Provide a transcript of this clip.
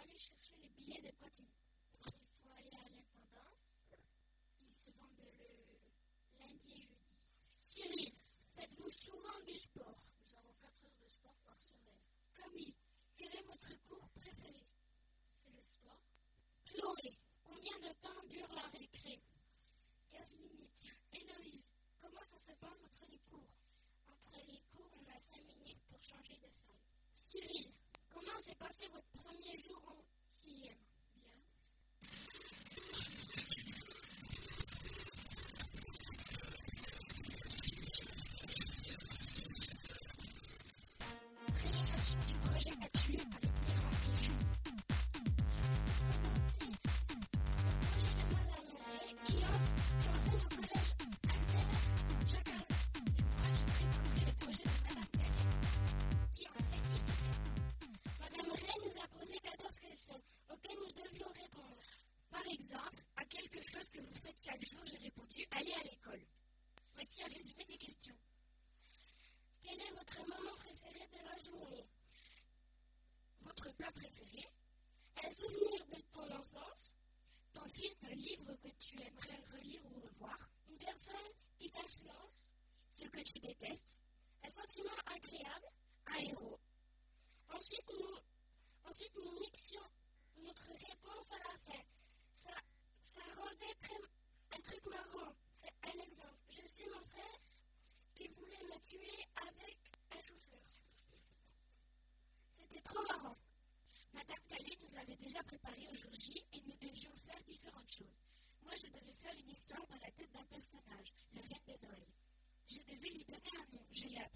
aller chercher les billets de protéines. Donc, il faut aller à l'intendance. Ils se vendent le lundi et jeudi. Cyril, faites-vous souvent du sport Nous avons 4 heures de sport par semaine. Camille, quel est votre cours préféré? C'est le sport. Chloé, combien de temps dure la récré? 15 minutes. Héloïse, comment ça se passe entre les cours? Entre les cours, on a 5 minutes pour changer de salle. Cyril, comment s'est passé votre premier jour? À quelque chose que vous faites chaque jour, j'ai répondu aller à l'école. Voici un résumé des questions. Quel est votre moment préféré de la journée? Votre plat préféré? Un souvenir de ton enfance? Ton film, un livre que tu aimerais relire ou revoir? Une personne qui t'influence? Ce que tu détestes? Un sentiment agréable? Un héros? Ensuite, nous, ensuite, nous mixions notre réponse à la fin. Ça, ça rendait très, un truc marrant. Un exemple. Je suis mon frère qui voulait me tuer avec Un nom. Je